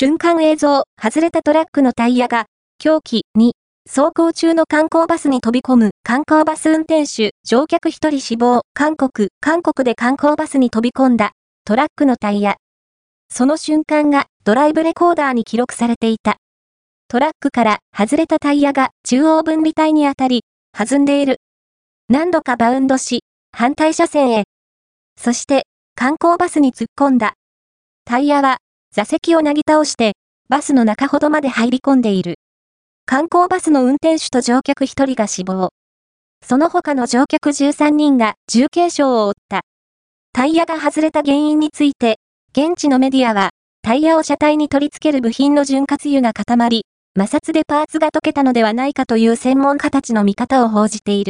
瞬間映像、外れたトラックのタイヤが、狂気に、走行中の観光バスに飛び込む観光バス運転手、乗客一人死亡、韓国、韓国で観光バスに飛び込んだトラックのタイヤ。その瞬間がドライブレコーダーに記録されていた。トラックから外れたタイヤが中央分離帯に当たり、弾んでいる。何度かバウンドし、反対車線へ。そして、観光バスに突っ込んだ。タイヤは、座席をなぎ倒して、バスの中ほどまで入り込んでいる。観光バスの運転手と乗客1人が死亡。その他の乗客13人が重軽傷を負った。タイヤが外れた原因について、現地のメディアは、タイヤを車体に取り付ける部品の潤滑油が固まり、摩擦でパーツが溶けたのではないかという専門家たちの見方を報じている。